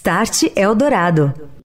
Start Eldorado.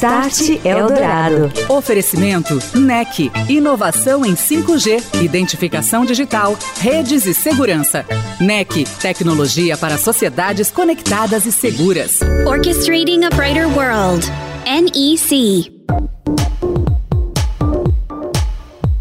Start Eldorado. Oferecimento NEC. Inovação em 5G, identificação digital, redes e segurança. NEC. Tecnologia para sociedades conectadas e seguras. Orchestrating a Brighter World. NEC.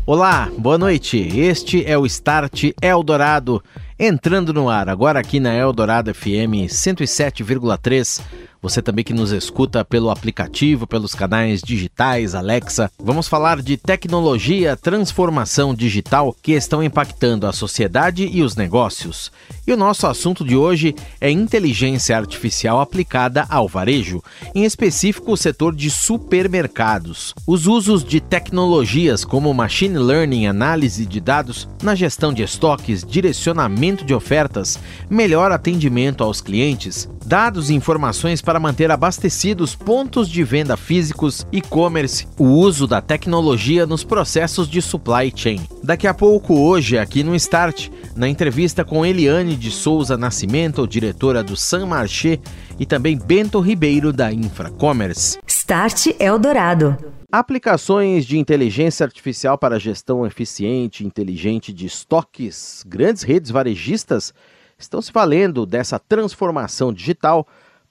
Olá, boa noite. Este é o Start Eldorado. Entrando no ar, agora aqui na Eldorado FM 107,3 você também que nos escuta pelo aplicativo, pelos canais digitais, Alexa. Vamos falar de tecnologia, transformação digital que estão impactando a sociedade e os negócios. E o nosso assunto de hoje é inteligência artificial aplicada ao varejo, em específico o setor de supermercados. Os usos de tecnologias como machine learning, análise de dados na gestão de estoques, direcionamento de ofertas, melhor atendimento aos clientes, dados e informações para manter abastecidos pontos de venda físicos, e-commerce, o uso da tecnologia nos processos de supply chain. Daqui a pouco, hoje, aqui no Start, na entrevista com Eliane de Souza Nascimento, diretora do San Marché, e também Bento Ribeiro, da Infracommerce. Start Eldorado. Aplicações de inteligência artificial para gestão eficiente e inteligente de estoques, grandes redes varejistas estão se valendo dessa transformação digital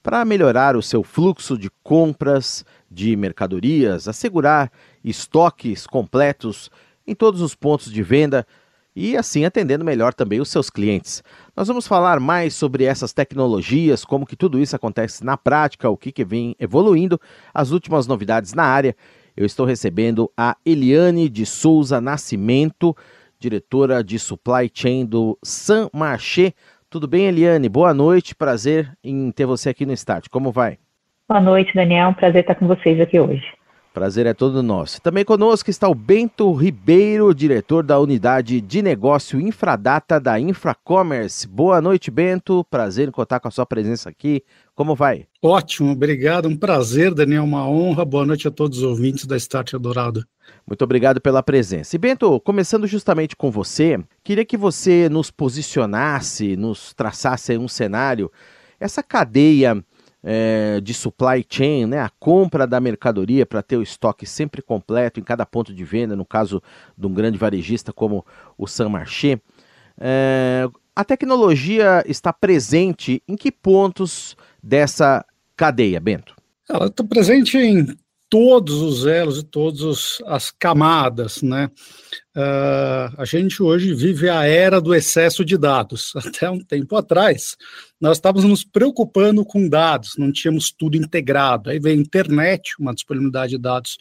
para melhorar o seu fluxo de compras de mercadorias, assegurar estoques completos em todos os pontos de venda e assim atendendo melhor também os seus clientes. Nós vamos falar mais sobre essas tecnologias, como que tudo isso acontece na prática, o que, que vem evoluindo, as últimas novidades na área. Eu estou recebendo a Eliane de Souza Nascimento, diretora de Supply Chain do San Marché. Tudo bem, Eliane? Boa noite, prazer em ter você aqui no Start. Como vai? Boa noite, Daniel. Prazer estar com vocês aqui hoje. Prazer é todo nosso. Também conosco está o Bento Ribeiro, diretor da unidade de negócio Infradata da Infracommerce. Boa noite, Bento. Prazer em contar com a sua presença aqui. Como vai? Ótimo, obrigado. Um prazer, Daniel. Uma honra. Boa noite a todos os ouvintes da Start Adorado. Muito obrigado pela presença. E Bento, começando justamente com você, queria que você nos posicionasse, nos traçasse um cenário, essa cadeia é, de supply chain, né, a compra da mercadoria para ter o estoque sempre completo em cada ponto de venda, no caso de um grande varejista como o San Marché. É, a tecnologia está presente em que pontos dessa cadeia, Bento? Ela está presente em todos os elos e todas as camadas, né? Uh, a gente hoje vive a era do excesso de dados. Até um tempo atrás, nós estávamos nos preocupando com dados, não tínhamos tudo integrado. Aí veio a internet, uma disponibilidade de dados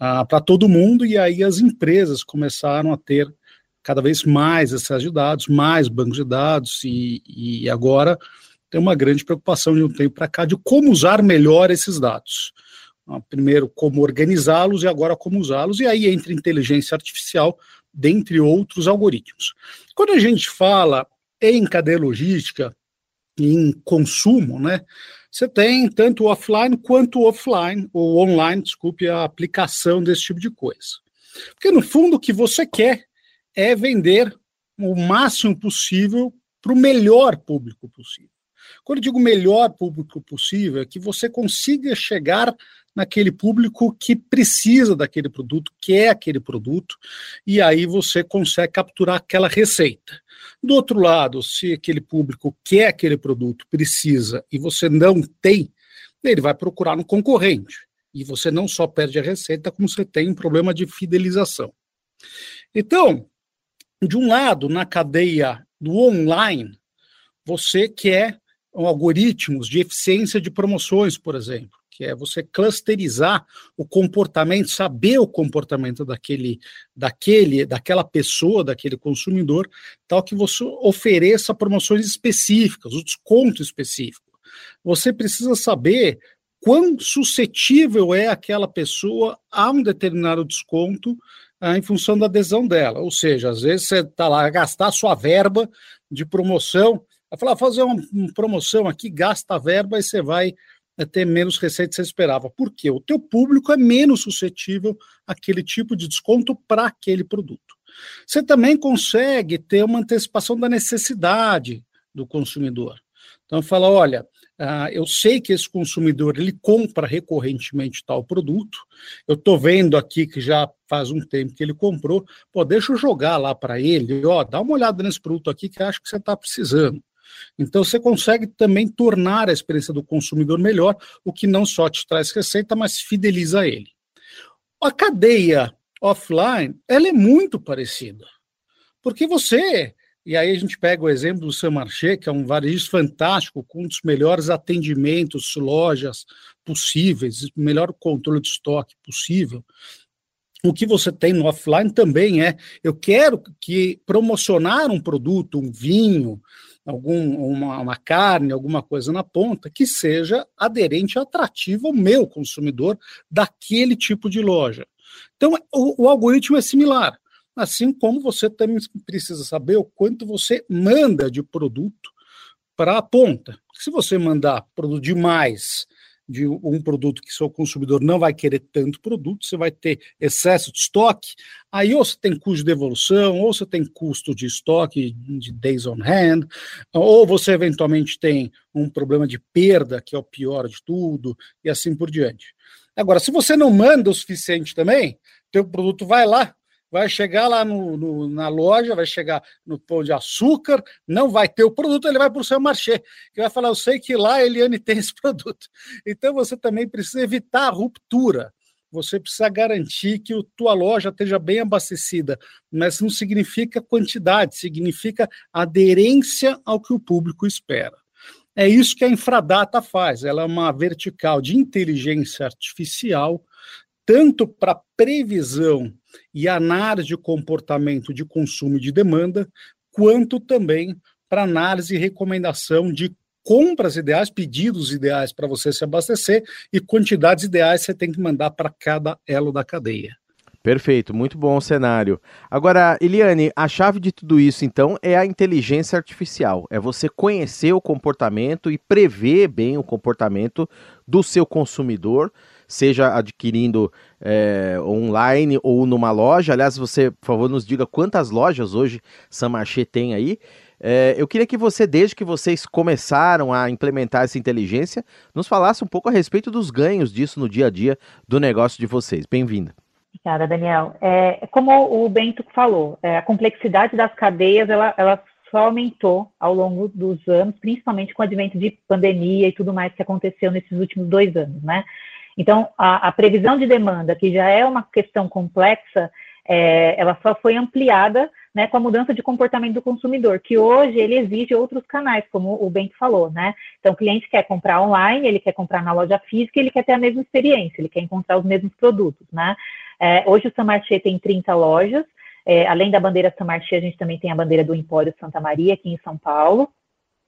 uh, para todo mundo, e aí as empresas começaram a ter cada vez mais excesso de dados, mais bancos de dados, e, e agora tem uma grande preocupação de um tempo para cá de como usar melhor esses dados. Ah, primeiro como organizá-los e agora como usá-los, e aí entra inteligência artificial, dentre outros algoritmos. Quando a gente fala em cadeia logística, em consumo, né, você tem tanto offline quanto offline, ou online, desculpe, a aplicação desse tipo de coisa. Porque no fundo o que você quer é vender o máximo possível para o melhor público possível. Quando eu digo melhor público possível, é que você consiga chegar naquele público que precisa daquele produto, quer aquele produto, e aí você consegue capturar aquela receita. Do outro lado, se aquele público quer aquele produto, precisa, e você não tem, ele vai procurar no concorrente. E você não só perde a receita, como você tem um problema de fidelização. Então, de um lado, na cadeia do online, você quer algoritmos de eficiência de promoções, por exemplo que é você clusterizar o comportamento, saber o comportamento daquele, daquele, daquela pessoa, daquele consumidor, tal que você ofereça promoções específicas, o desconto específico. Você precisa saber quão suscetível é aquela pessoa a um determinado desconto ah, em função da adesão dela. Ou seja, às vezes você está lá a gastar a sua verba de promoção, vai falar, fazer uma, uma promoção aqui, gasta a verba e você vai ter menos receita que você esperava. Por quê? O teu público é menos suscetível àquele tipo de desconto para aquele produto. Você também consegue ter uma antecipação da necessidade do consumidor. Então, fala, olha, uh, eu sei que esse consumidor ele compra recorrentemente tal produto, eu estou vendo aqui que já faz um tempo que ele comprou, pô, deixa eu jogar lá para ele, ó, dá uma olhada nesse produto aqui que acho que você está precisando. Então, você consegue também tornar a experiência do consumidor melhor, o que não só te traz receita, mas fideliza ele. A cadeia offline, ela é muito parecida. Porque você, e aí a gente pega o exemplo do Saint Marché, que é um varejo fantástico, com um dos melhores atendimentos, lojas possíveis, melhor controle de estoque possível. O que você tem no offline também é, eu quero que promocionar um produto, um vinho, algum, uma, uma, carne, alguma coisa na ponta, que seja aderente, atrativo ao meu consumidor daquele tipo de loja. Então, o, o algoritmo é similar, assim como você também precisa saber o quanto você manda de produto para a ponta. Se você mandar produto demais de um produto que seu consumidor não vai querer tanto produto, você vai ter excesso de estoque, aí ou você tem custo de devolução, ou você tem custo de estoque de days on hand, ou você eventualmente tem um problema de perda, que é o pior de tudo, e assim por diante. Agora, se você não manda o suficiente também, teu produto vai lá, vai chegar lá no, no, na loja, vai chegar no pão de açúcar, não vai ter o produto, ele vai para o seu marché, que vai falar, eu sei que lá a Eliane tem esse produto. Então você também precisa evitar a ruptura. Você precisa garantir que a tua loja esteja bem abastecida, mas não significa quantidade, significa aderência ao que o público espera. É isso que a Infradata faz. Ela é uma vertical de inteligência artificial, tanto para previsão e análise de comportamento de consumo e de demanda, quanto também para análise e recomendação de compras ideais, pedidos ideais para você se abastecer e quantidades ideais você tem que mandar para cada elo da cadeia. Perfeito, muito bom o cenário. Agora, Eliane, a chave de tudo isso, então, é a inteligência artificial. É você conhecer o comportamento e prever bem o comportamento do seu consumidor, seja adquirindo é, online ou numa loja. Aliás, você, por favor, nos diga quantas lojas hoje Samarché tem aí. É, eu queria que você, desde que vocês começaram a implementar essa inteligência, nos falasse um pouco a respeito dos ganhos disso no dia a dia do negócio de vocês. Bem-vinda. Obrigada, Daniel. É, como o Bento falou, é, a complexidade das cadeias ela, ela só aumentou ao longo dos anos, principalmente com o advento de pandemia e tudo mais que aconteceu nesses últimos dois anos, né? Então, a, a previsão de demanda, que já é uma questão complexa, é, ela só foi ampliada né, com a mudança de comportamento do consumidor, que hoje ele exige outros canais, como o Bento falou, né? Então, o cliente quer comprar online, ele quer comprar na loja física, ele quer ter a mesma experiência, ele quer encontrar os mesmos produtos, né? É, hoje o Samarché tem 30 lojas, é, além da bandeira Samarché, a gente também tem a bandeira do Empório Santa Maria, aqui em São Paulo,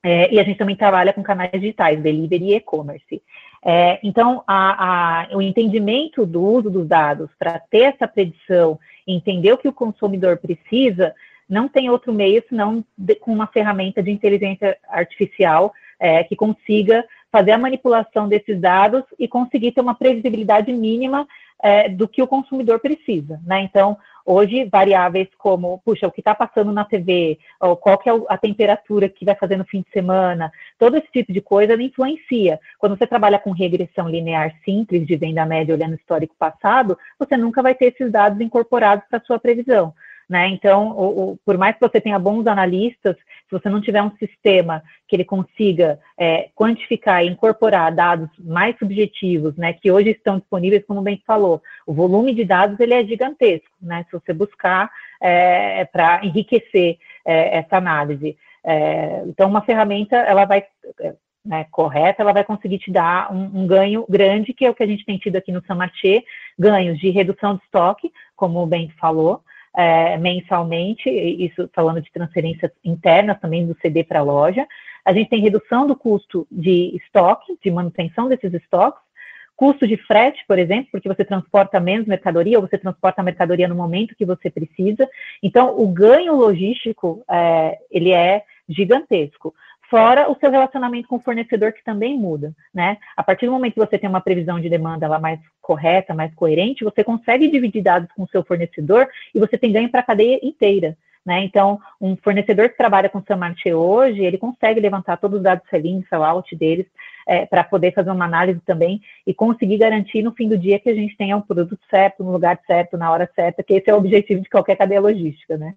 é, e a gente também trabalha com canais digitais, delivery e e-commerce. É, então, a, a, o entendimento do uso dos dados para ter essa predição, entender o que o consumidor precisa, não tem outro meio senão de, com uma ferramenta de inteligência artificial é, que consiga fazer a manipulação desses dados e conseguir ter uma previsibilidade mínima é, do que o consumidor precisa. Né? Então, hoje, variáveis como, puxa, o que está passando na TV, ou qual que é a temperatura que vai fazer no fim de semana, todo esse tipo de coisa influencia. Quando você trabalha com regressão linear simples de venda média olhando histórico passado, você nunca vai ter esses dados incorporados para sua previsão. Né? Então, o, o, por mais que você tenha bons analistas, se você não tiver um sistema que ele consiga é, quantificar e incorporar dados mais subjetivos, né, que hoje estão disponíveis, como bem falou, o volume de dados ele é gigantesco, né? Se você buscar é, para enriquecer é, essa análise, é, então uma ferramenta ela vai é, né, correta, ela vai conseguir te dar um, um, ganho grande, que é o que a gente tem tido aqui no Samarché, ganhos de redução de estoque, como o Bento falou, é, mensalmente, isso falando de transferências internas também do CD para a loja. A gente tem redução do custo de estoque, de manutenção desses estoques, custo de frete, por exemplo, porque você transporta menos mercadoria, ou você transporta a mercadoria no momento que você precisa. Então, o ganho logístico, é, ele é gigantesco. Fora o seu relacionamento com o fornecedor, que também muda, né? A partir do momento que você tem uma previsão de demanda lá mais correta, mais coerente, você consegue dividir dados com o seu fornecedor e você tem ganho para a cadeia inteira. Né? Então, um fornecedor que trabalha com Sam Marché hoje, ele consegue levantar todos os dados sell-in, sell-out deles, é, para poder fazer uma análise também e conseguir garantir no fim do dia que a gente tenha um produto certo, no lugar certo, na hora certa, que esse é o objetivo de qualquer cadeia logística, né?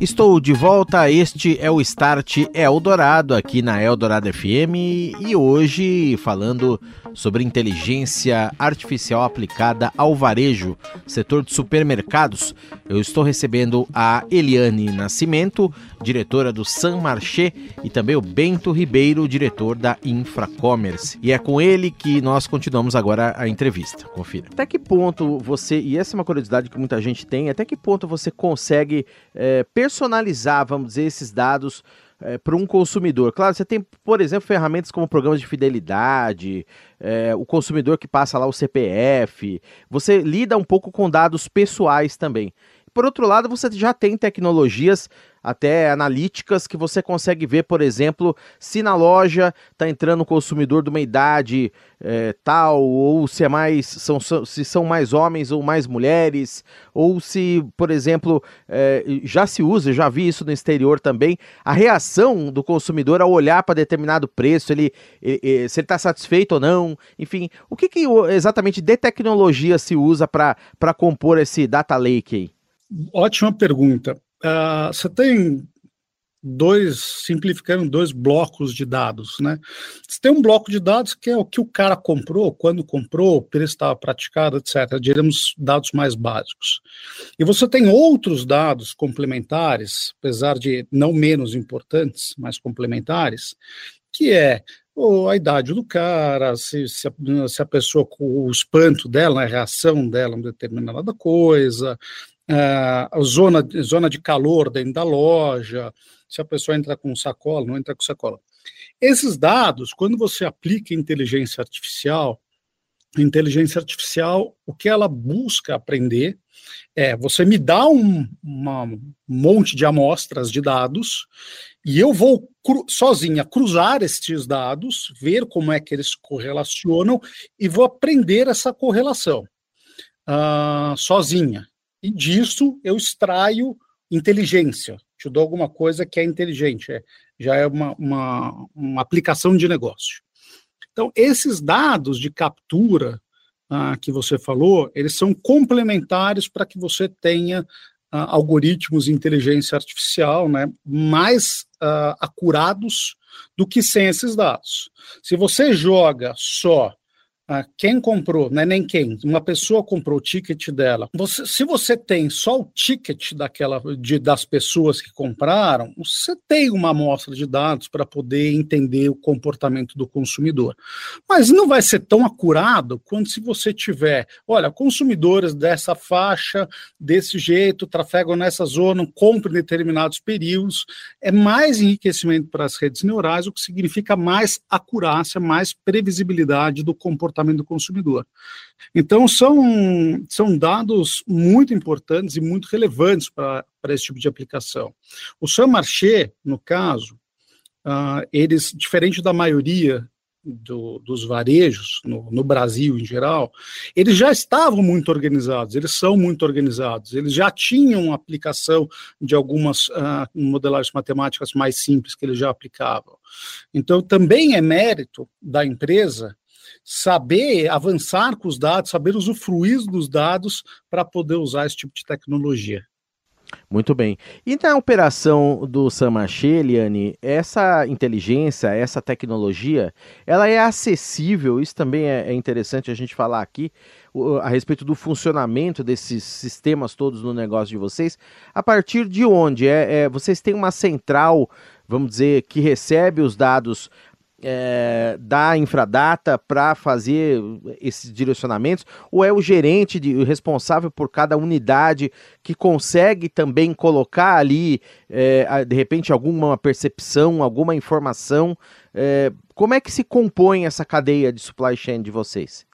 Estou de volta, este é o Start Eldorado aqui na Eldorado FM e hoje falando sobre inteligência artificial aplicada ao varejo, setor de supermercados. Eu estou recebendo a Eliane Nascimento, diretora do San Marché, e também o Bento Ribeiro, diretor da Infracommerce. E é com ele que nós continuamos agora a entrevista. Confira. Até que ponto você, e essa é uma curiosidade que muita gente tem, até que ponto você consegue é, personalizar, vamos dizer, esses dados é, para um consumidor. Claro, você tem, por exemplo, ferramentas como programas de fidelidade, é, o consumidor que passa lá o CPF. Você lida um pouco com dados pessoais também. Por outro lado, você já tem tecnologias até analíticas que você consegue ver, por exemplo, se na loja está entrando um consumidor de uma idade é, tal, ou se é mais são, se são mais homens ou mais mulheres, ou se, por exemplo, é, já se usa, já vi isso no exterior também, a reação do consumidor ao olhar para determinado preço, ele, ele, se ele está satisfeito ou não, enfim, o que, que exatamente de tecnologia se usa para compor esse data lake aí? Ótima pergunta. Uh, você tem dois, simplificando, dois blocos de dados, né? Você tem um bloco de dados que é o que o cara comprou, quando comprou, o preço estava praticado, etc. Diremos dados mais básicos. E você tem outros dados complementares, apesar de não menos importantes, mas complementares, que é a idade do cara, se, se, a, se a pessoa, o espanto dela, a reação dela a determinada coisa, a zona, zona de calor dentro da loja, se a pessoa entra com sacola, não entra com sacola. Esses dados, quando você aplica inteligência artificial, inteligência artificial, o que ela busca aprender é você me dá um uma, monte de amostras de dados e eu vou cru, sozinha cruzar estes dados, ver como é que eles correlacionam e vou aprender essa correlação uh, sozinha. E disso eu extraio inteligência. Te dou alguma coisa que é inteligente, é, já é uma, uma, uma aplicação de negócio. Então, esses dados de captura ah, que você falou, eles são complementares para que você tenha ah, algoritmos de inteligência artificial né, mais ah, acurados do que sem esses dados. Se você joga só ah, quem comprou, é nem quem, uma pessoa comprou o ticket dela. Você, se você tem só o ticket daquela, de, das pessoas que compraram, você tem uma amostra de dados para poder entender o comportamento do consumidor. Mas não vai ser tão acurado quanto se você tiver, olha, consumidores dessa faixa, desse jeito, trafegam nessa zona, compram em determinados períodos. É mais enriquecimento para as redes neurais, o que significa mais acurácia, mais previsibilidade do comportamento comportamento do consumidor. Então, são, são dados muito importantes e muito relevantes para esse tipo de aplicação. O Sam Marché, no caso, uh, eles, diferente da maioria do, dos varejos no, no, Brasil em geral, eles já estavam muito organizados, eles são muito organizados, eles já tinham aplicação de algumas uh, modelagens matemáticas mais simples que eles já aplicavam. Então, também é mérito da empresa saber avançar com os dados, saber usufruir dos dados para poder usar esse tipo de tecnologia. Muito bem. E na operação do Samaché, Eliane, essa inteligência, essa tecnologia, ela é acessível, isso também é, é interessante a gente falar aqui, a respeito do funcionamento desses sistemas todos no negócio de vocês, a partir de onde? É, é vocês têm uma central, vamos dizer, que recebe os dados é, da Infradata para fazer esses direcionamentos? Ou é o gerente, de, o responsável por cada unidade, que consegue também colocar ali, é, de repente, alguma percepção, alguma informação? É, como é que se compõe essa cadeia de supply chain de vocês?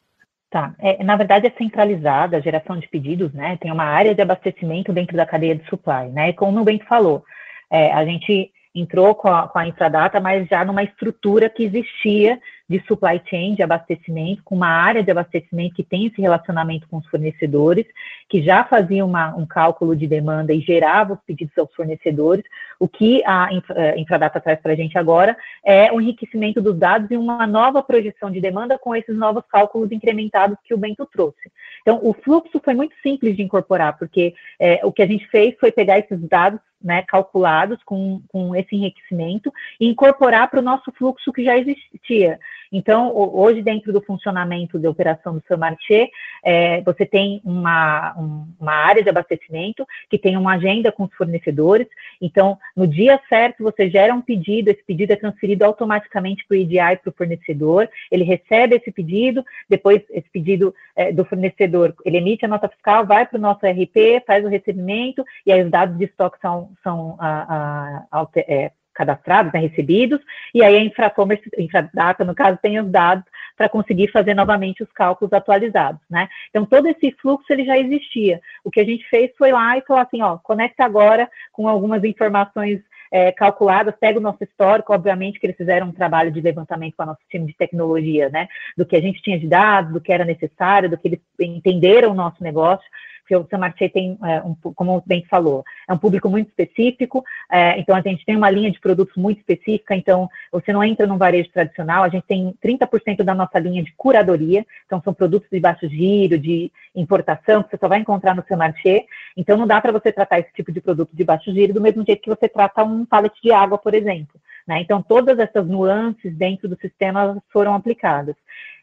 Tá. É, na verdade, é centralizada a geração de pedidos, né? Tem uma área de abastecimento dentro da cadeia de supply, né? E como o Bento falou, é, a gente entrou com a, com a Infradata, mas já numa estrutura que existia de supply chain, de abastecimento, com uma área de abastecimento que tem esse relacionamento com os fornecedores, que já fazia uma, um cálculo de demanda e gerava os pedidos aos fornecedores. O que a eh, Infradata traz para a gente agora é o enriquecimento dos dados e uma nova projeção de demanda com esses novos cálculos incrementados que o Bento trouxe. Então, o fluxo foi muito simples de incorporar, porque é, o que a gente fez foi pegar esses dados né, calculados com, com esse enriquecimento e incorporar para o nosso fluxo que já existia. Então, hoje, dentro do funcionamento de operação do seu marché, é, você tem uma, um, uma área de abastecimento que tem uma agenda com os fornecedores. Então, no dia certo, você gera um pedido, esse pedido é transferido automaticamente para o EDI, para o fornecedor, ele recebe esse pedido, depois esse pedido é, do fornecedor, ele emite a nota fiscal, vai para o nosso RP, faz o recebimento, e aí os dados de estoque são, são a, a, a, é, cadastrados, né, recebidos, e aí a Infracommerce, Infradata, no caso, tem os dados para conseguir fazer novamente os cálculos atualizados, né? Então, todo esse fluxo, ele já existia. O que a gente fez foi lá e falou assim, ó, conecta agora com algumas informações é, calculadas, pega o nosso histórico, obviamente que eles fizeram um trabalho de levantamento com o nosso time de tecnologia, né? Do que a gente tinha de dados, do que era necessário, do que eles entenderam o nosso negócio, porque o Saint tem, é, um, como o bem falou, é um público muito específico, é, então a gente tem uma linha de produtos muito específica, então você não entra num varejo tradicional, a gente tem 30% da nossa linha de curadoria, então são produtos de baixo giro, de importação, que você só vai encontrar no marché, então não dá para você tratar esse tipo de produto de baixo giro do mesmo jeito que você trata um pallet de água, por exemplo. Né? Então, todas essas nuances dentro do sistema foram aplicadas.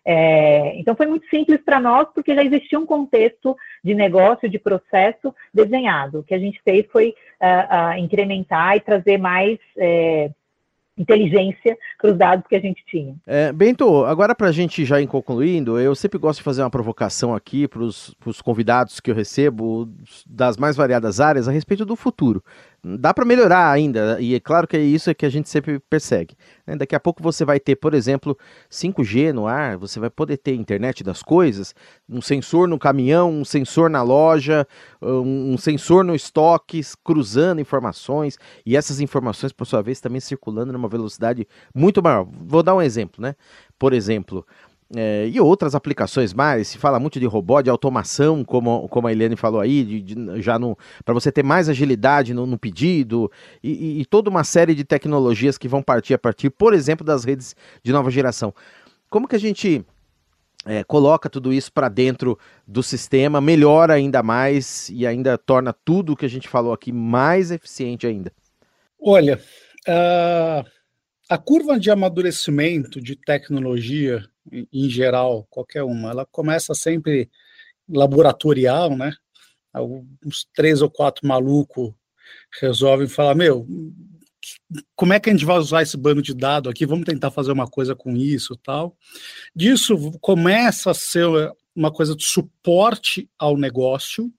É, então foi muito simples para nós, porque já existia um contexto de negócio, de processo desenhado. O que a gente fez foi uh, uh, incrementar e trazer mais é, inteligência para os dados que a gente tinha. É, Bento, agora para a gente já ir concluindo, eu sempre gosto de fazer uma provocação aqui para os convidados que eu recebo das mais variadas áreas a respeito do futuro dá para melhorar ainda, e é claro que é isso que a gente sempre persegue. Né? Daqui a pouco você vai ter, por exemplo, 5G no ar, você vai poder ter internet das coisas, um sensor no caminhão, um sensor na loja, um, sensor no estoque, cruzando informações, e essas informações, por sua vez, também circulando numa velocidade muito maior. Vou dar um exemplo, né? Por exemplo, é, e outras aplicações mais, se fala muito de robô, de automação, como, como a Eliane falou aí, de, de, já para você ter mais agilidade no, no pedido, e, e, toda uma série de tecnologias que vão partir a partir, por exemplo, das redes de nova geração. Como que a gente é, coloca tudo isso para dentro do sistema, melhora ainda mais e ainda torna tudo o que a gente falou aqui mais eficiente ainda? Olha, uh, a curva de amadurecimento de tecnologia em geral, qualquer uma, ela começa sempre laboratorial, né? Uns três ou quatro malucos resolvem falar: Meu, como é que a gente vai usar esse bando de dados aqui? Vamos tentar fazer uma coisa com isso tal. Disso começa a ser uma coisa de suporte ao negócio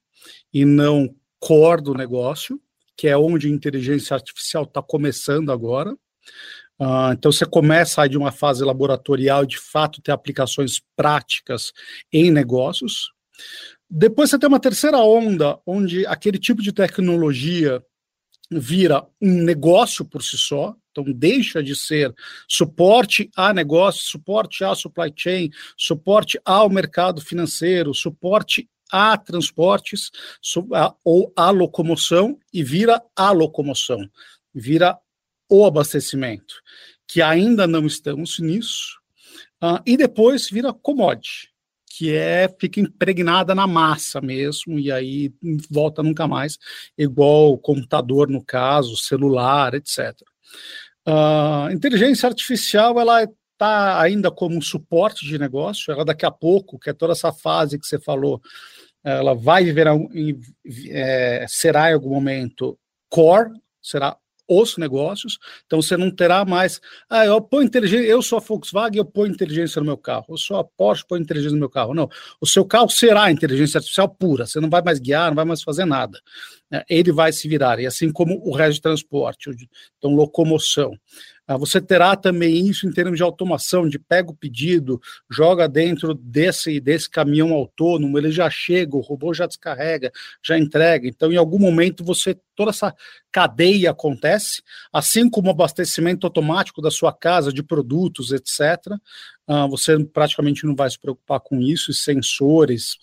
e não core do negócio, que é onde a inteligência artificial está começando agora. Uh, então você começa aí de uma fase laboratorial de fato ter aplicações práticas em negócios. Depois você tem uma terceira onda, onde aquele tipo de tecnologia vira um negócio por si só, então deixa de ser suporte a negócio, suporte à supply chain, suporte ao mercado financeiro, suporte a transportes ou a locomoção e vira a locomoção, vira o abastecimento, que ainda não estamos nisso, uh, e depois vira commodity, que é fica impregnada na massa mesmo, e aí volta nunca mais, igual computador no caso, celular, etc. Uh, ah, inteligência artificial, ela está ainda como um suporte de negócio, ela daqui a pouco, que é toda essa fase que você falou, ela vai viver, é, será em algum momento core, será os negócios. Então você não terá mais, ah, eu ponho inteligência, eu sou a Volkswagen, eu ponho inteligência no meu carro. Eu sou a Porsche, ponho inteligência no meu carro. Não, o seu carro será inteligência artificial pura. Você não vai mais guiar, não vai mais fazer nada. Né? Ele vai se virar. E assim como o resto de transporte, então locomoção. Ah, você terá também isso em termos de automação, de pega o pedido, joga dentro desse, desse caminhão autônomo, ele já chega, o robô já descarrega, já entrega. Então, em algum momento, você toda essa cadeia acontece, assim como o abastecimento automático da sua casa de produtos, etc. Ah, você praticamente não vai se preocupar com isso, e sensores,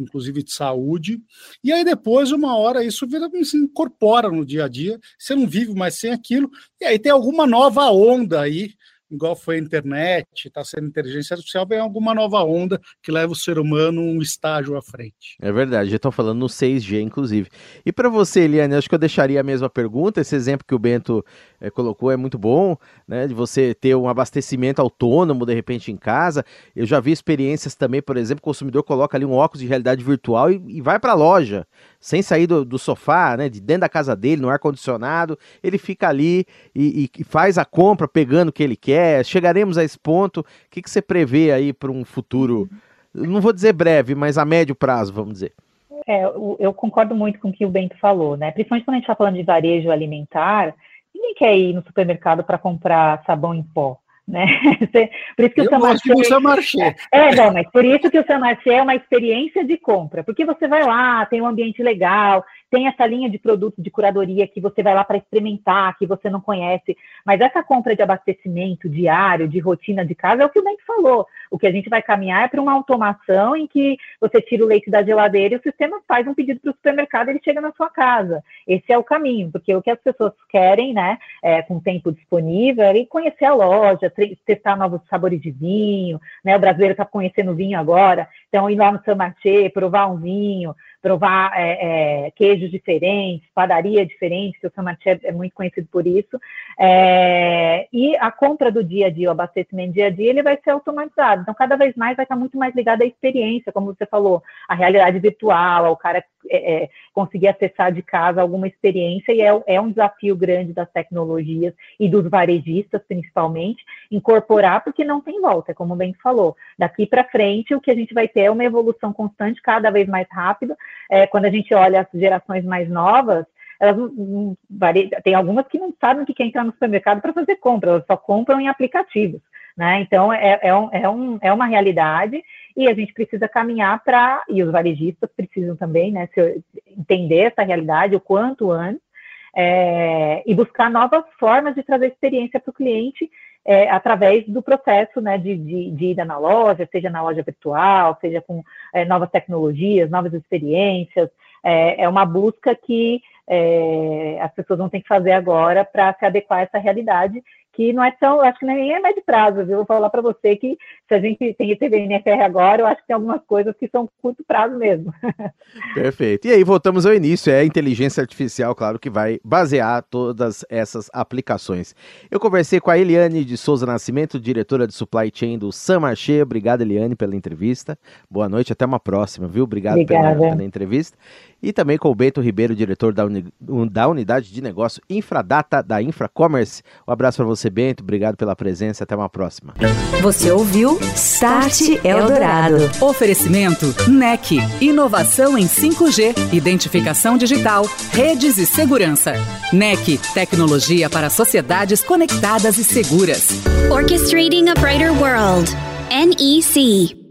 inclusive de saúde. E aí depois, uma hora, isso vira, se incorpora no dia a dia, você não vive mais sem aquilo, e aí tem alguma nova onda aí igual foi a internet, está sendo inteligência artificial, vem alguma nova onda que leva o ser humano um estágio à frente. É verdade, já estão falando no 6G, inclusive. E para você, Eliane, acho que eu deixaria a mesma pergunta. Esse exemplo que o Bento é, colocou é muito bom, né? De você ter um abastecimento autônomo de repente em casa. Eu já vi experiências também, por exemplo, o consumidor coloca ali um óculos de realidade virtual e, e vai para a loja sem sair do, do, sofá, né, de dentro da casa dele, no ar-condicionado, ele fica ali e, e, faz a compra pegando o que ele quer. Chegaremos a esse ponto. O que, que você prevê aí para um futuro, não vou dizer breve, mas a médio prazo, vamos dizer? É, eu concordo muito com o que o Bento falou, né? Principalmente quando a gente está falando de varejo alimentar, ninguém quer ir no supermercado para comprar sabão em pó né? Por isso que eu o Samarché... gosto Samarché. É, não, mas por isso que o Samarché é uma experiência de compra, porque você vai lá, tem um ambiente legal, tem essa linha de produtos de curadoria que você vai lá para experimentar, que você não conhece, mas essa compra de abastecimento diário, de rotina de casa, é o que o Bento falou. O que a gente vai caminhar é para uma automação em que você tira o leite da geladeira e o sistema faz um pedido para o supermercado ele chega na sua casa. Esse é o caminho, porque o que as pessoas querem, né, é, com tempo disponível, é conhecer a loja, testar novos sabores de vinho, né? O brasileiro está conhecendo vinho agora, então ir lá no Saint provar um vinho, provar é, é, queijos diferentes, padaria diferente, que o Saint é muito conhecido por isso. É, e a compra do dia a dia, o abastecimento dia a dia, ele vai ser automatizado. Então, cada vez mais vai estar muito mais ligado à experiência, como você falou, a realidade virtual, ao cara é, é, conseguir acessar de casa alguma experiência, e é, é um desafio grande das tecnologias e dos varejistas, principalmente, incorporar, porque não tem volta, como bem falou. Daqui para frente, o que a gente vai ter é uma evolução constante, cada vez mais rápida. É, quando a gente olha as gerações mais novas, elas não, tem algumas que não sabem o que é entrar no supermercado para fazer compra, elas só compram em aplicativos. Né? Então, é, é, um, é, um, é uma realidade e a gente precisa caminhar para, e os varejistas precisam também né, se, entender essa realidade o quanto antes, é, e buscar novas formas de trazer experiência para o cliente é, através do processo né, de, de, de ida na loja, seja na loja virtual, seja com é, novas tecnologias, novas experiências. É, é uma busca que as pessoas vão ter que fazer agora para se adequar a essa realidade que não é tão, acho que nem é médio prazo, viu? Vou falar para você que se a gente tem TVNFR agora, eu acho que tem algumas coisas que são curto prazo mesmo. Perfeito. E aí voltamos ao início, é a inteligência artificial, claro, que vai basear todas essas aplicações. Eu conversei com a Eliane de Souza Nascimento, diretora de Supply Chain do Samarché. Obrigado, Eliane, pela entrevista. Boa noite, até uma próxima, viu? Obrigado pela, pela, entrevista. E também com o Bento Ribeiro, diretor da, uni, da Unidade de Negócio Infradata da Infracommerce. Um abraço para você você, Bento. Obrigado pela presença. Até uma próxima. Você ouviu Start Eldorado. Oferecimento NEC. Inovação em 5G. Identificação digital. Redes e segurança. NEC. Tecnologia para sociedades conectadas e seguras. Orchestrating a Brighter World. NEC.